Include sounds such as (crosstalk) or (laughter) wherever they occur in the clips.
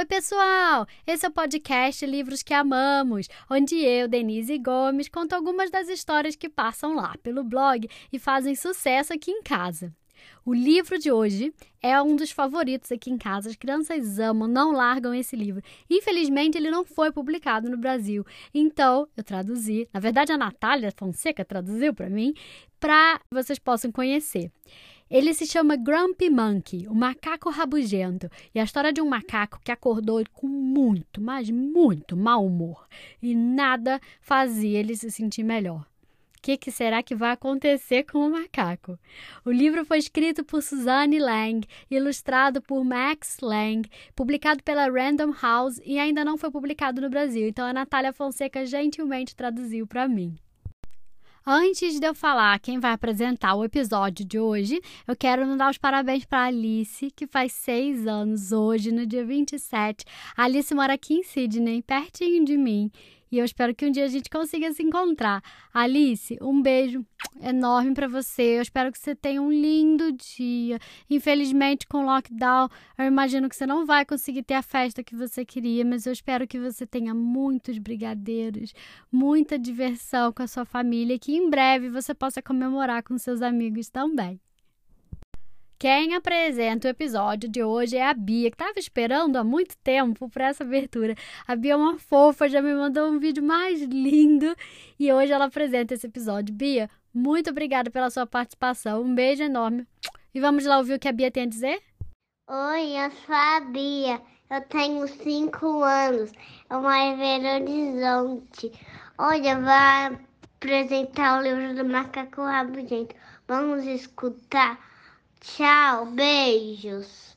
Oi, pessoal! Esse é o podcast Livros que Amamos, onde eu, Denise Gomes, conto algumas das histórias que passam lá pelo blog e fazem sucesso aqui em casa. O livro de hoje é um dos favoritos aqui em casa. As crianças amam, não largam esse livro. Infelizmente, ele não foi publicado no Brasil. Então, eu traduzi. Na verdade, a Natália Fonseca traduziu para mim, para vocês possam conhecer. Ele se chama Grumpy Monkey, o macaco rabugento, e a história de um macaco que acordou com muito, mas muito mau humor e nada fazia ele se sentir melhor. O que, que, será que vai acontecer com o macaco? O livro foi escrito por Suzanne Lang, ilustrado por Max Lang, publicado pela Random House e ainda não foi publicado no Brasil, então a Natália Fonseca gentilmente traduziu para mim. Antes de eu falar quem vai apresentar o episódio de hoje, eu quero dar os parabéns para Alice, que faz seis anos hoje, no dia 27. A Alice mora aqui em Sydney, pertinho de mim. E eu espero que um dia a gente consiga se encontrar. Alice, um beijo enorme para você. Eu espero que você tenha um lindo dia. Infelizmente, com o lockdown, eu imagino que você não vai conseguir ter a festa que você queria, mas eu espero que você tenha muitos brigadeiros, muita diversão com a sua família e que em breve você possa comemorar com seus amigos também. Quem apresenta o episódio de hoje é a Bia, que estava esperando há muito tempo por essa abertura. A Bia é uma fofa, já me mandou um vídeo mais lindo e hoje ela apresenta esse episódio. Bia, muito obrigada pela sua participação. Um beijo enorme. E vamos lá ouvir o que a Bia tem a dizer? Oi, eu sou a Bia. Eu tenho cinco anos. É uma Belo Horizonte. Olha, vai apresentar o livro do Macaco Rabugento. Vamos escutar. Tchau, beijos.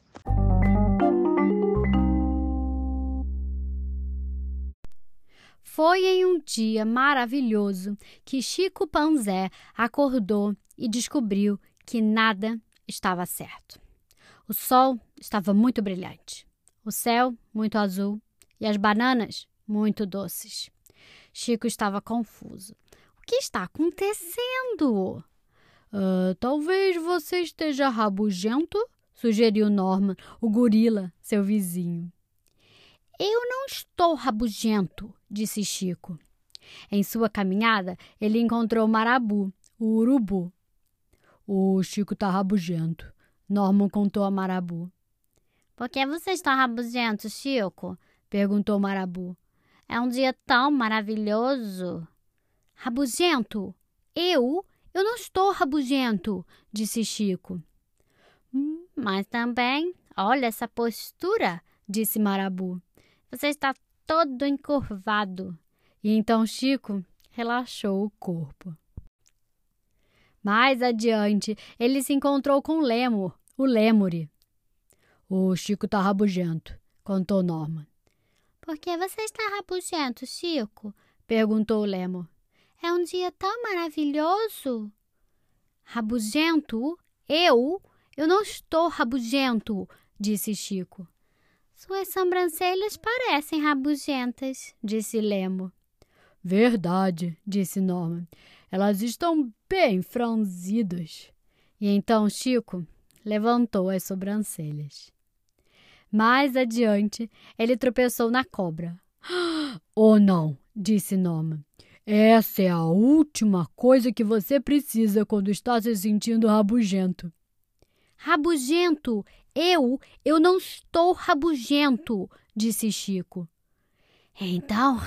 Foi em um dia maravilhoso que Chico Panzé acordou e descobriu que nada estava certo. O sol estava muito brilhante, o céu muito azul e as bananas muito doces. Chico estava confuso. O que está acontecendo? Uh, talvez você esteja rabugento, sugeriu Norman, o gorila, seu vizinho. Eu não estou rabugento, disse Chico. Em sua caminhada, ele encontrou Marabu, o urubu. O Chico está rabugento, Norman contou a Marabu. Por que você está rabugento, Chico? perguntou Marabu. É um dia tão maravilhoso. Rabugento? Eu? Eu não estou rabugento, disse Chico. Hum, mas também, olha essa postura, disse Marabu. Você está todo encurvado. E então Chico relaxou o corpo. Mais adiante, ele se encontrou com Lemur, o Lemure. O Chico está rabugento, contou Norman. Por que você está rabugento, Chico? perguntou o Lemur. É um dia tão maravilhoso. Rabugento? Eu? Eu não estou rabugento, disse Chico. Suas sobrancelhas parecem rabugentas, disse Lemo. Verdade, disse Norman. Elas estão bem franzidas. E então Chico levantou as sobrancelhas. Mais adiante, ele tropeçou na cobra. (gasps) Oh, não, disse Norman. Essa é a última coisa que você precisa quando está se sentindo rabugento. Rabugento? Eu? Eu não estou rabugento, disse Chico. Então,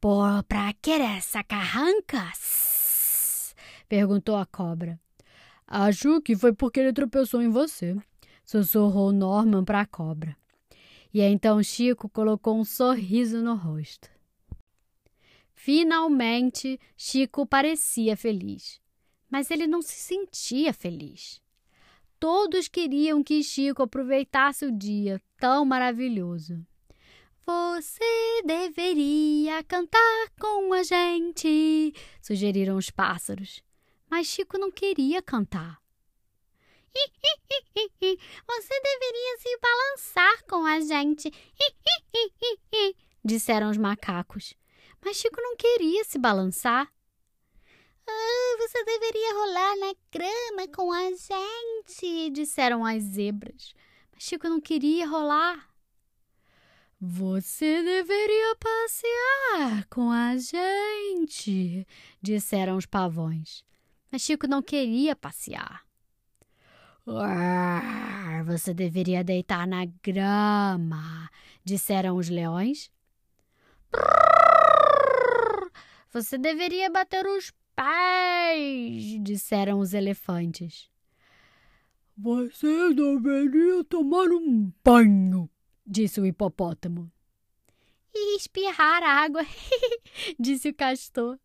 por pra que essa carranca? perguntou a cobra. Acho que foi porque ele tropeçou em você, sussurrou Norman para a cobra. E então Chico colocou um sorriso no rosto. Finalmente, Chico parecia feliz. Mas ele não se sentia feliz. Todos queriam que Chico aproveitasse o dia tão maravilhoso. Você deveria cantar com a gente, sugeriram os pássaros. Mas Chico não queria cantar. Você deveria se balançar com a gente, disseram os macacos. Mas Chico não queria se balançar. Ah, você deveria rolar na grama com a gente, disseram as zebras. Mas Chico não queria rolar. Você deveria passear com a gente, disseram os pavões. Mas Chico não queria passear. Você deveria deitar na grama, disseram os leões. Você deveria bater os pés, disseram os elefantes. Você deveria tomar um banho, disse o hipopótamo. E espirrar água, (laughs) disse o castor.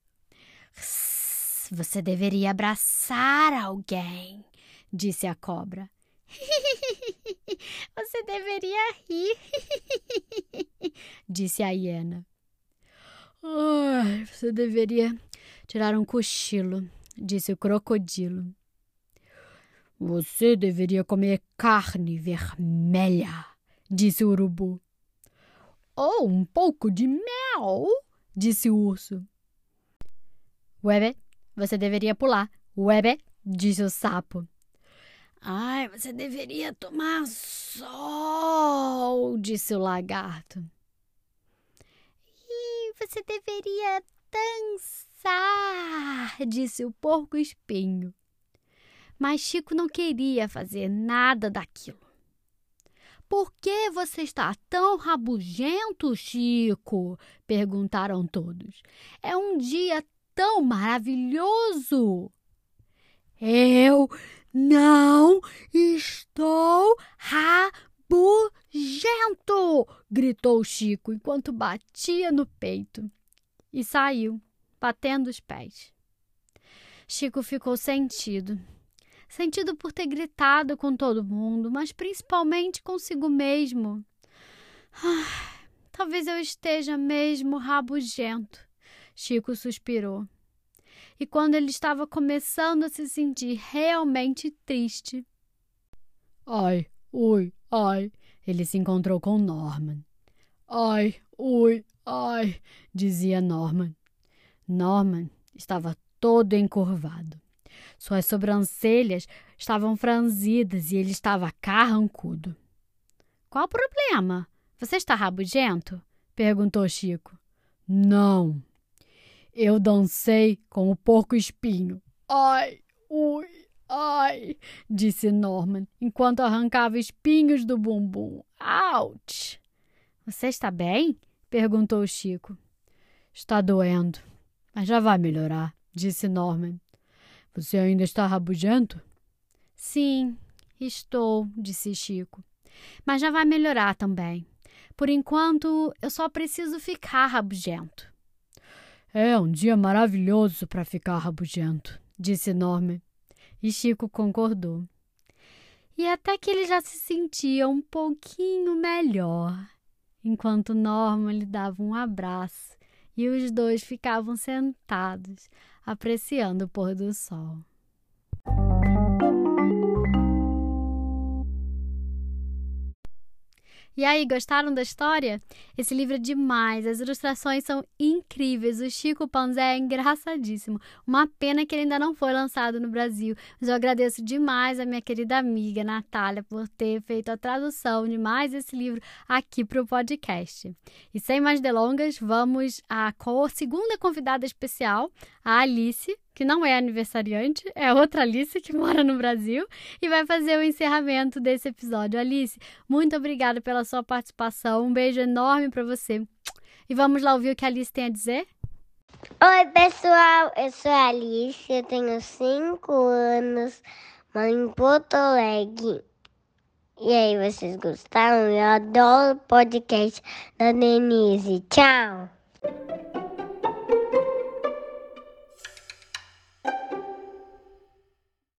Você deveria abraçar alguém, disse a cobra. (laughs) Você deveria rir, (laughs) disse a hiena. Ai, você deveria tirar um cochilo, disse o crocodilo. Você deveria comer carne vermelha, disse o urubu. Ou um pouco de mel, disse o urso. Uebe, você deveria pular. Uebe, disse o sapo. Ai, você deveria tomar sol, disse o lagarto. Você deveria dançar, disse o porco espinho. Mas Chico não queria fazer nada daquilo. Por que você está tão rabugento, Chico? perguntaram todos. É um dia tão maravilhoso. Eu não estou rabugento! Gritou Chico enquanto batia no peito. E saiu, batendo os pés. Chico ficou sentido. Sentido por ter gritado com todo mundo, mas principalmente consigo mesmo. Ah, talvez eu esteja mesmo rabugento. Chico suspirou e quando ele estava começando a se sentir realmente triste. Ai, ui, ai, ele se encontrou com Norman. Ai, ui, ai, dizia Norman. Norman estava todo encurvado. Suas sobrancelhas estavam franzidas e ele estava carrancudo. Qual o problema? Você está rabugento? perguntou Chico. Não, eu dancei com o porco espinho. Ai, ui, ai, disse Norman, enquanto arrancava espinhos do bumbum. Ouch! Você está bem? perguntou Chico. Está doendo, mas já vai melhorar, disse Norman. Você ainda está rabugento? Sim, estou, disse Chico. Mas já vai melhorar também. Por enquanto, eu só preciso ficar rabugento. É um dia maravilhoso para ficar rabugento, disse Norman. E Chico concordou. E até que ele já se sentia um pouquinho melhor, enquanto Norman lhe dava um abraço e os dois ficavam sentados, apreciando o pôr do sol. E aí, gostaram da história? Esse livro é demais, as ilustrações são incríveis, o Chico Panzé é engraçadíssimo. Uma pena que ele ainda não foi lançado no Brasil, mas eu agradeço demais a minha querida amiga Natália por ter feito a tradução de mais esse livro aqui para o podcast. E sem mais delongas, vamos à segunda convidada especial, a Alice, que não é aniversariante, é outra Alice que (laughs) mora no Brasil e vai fazer o encerramento desse episódio. Alice, muito obrigada pela sua participação. Um beijo enorme para você. E vamos lá ouvir o que a Alice tem a dizer? Oi, pessoal, eu sou a Alice, eu tenho 5 anos, moro em Porto Alegre. E aí, vocês gostaram? Eu adoro o podcast da Denise. Tchau!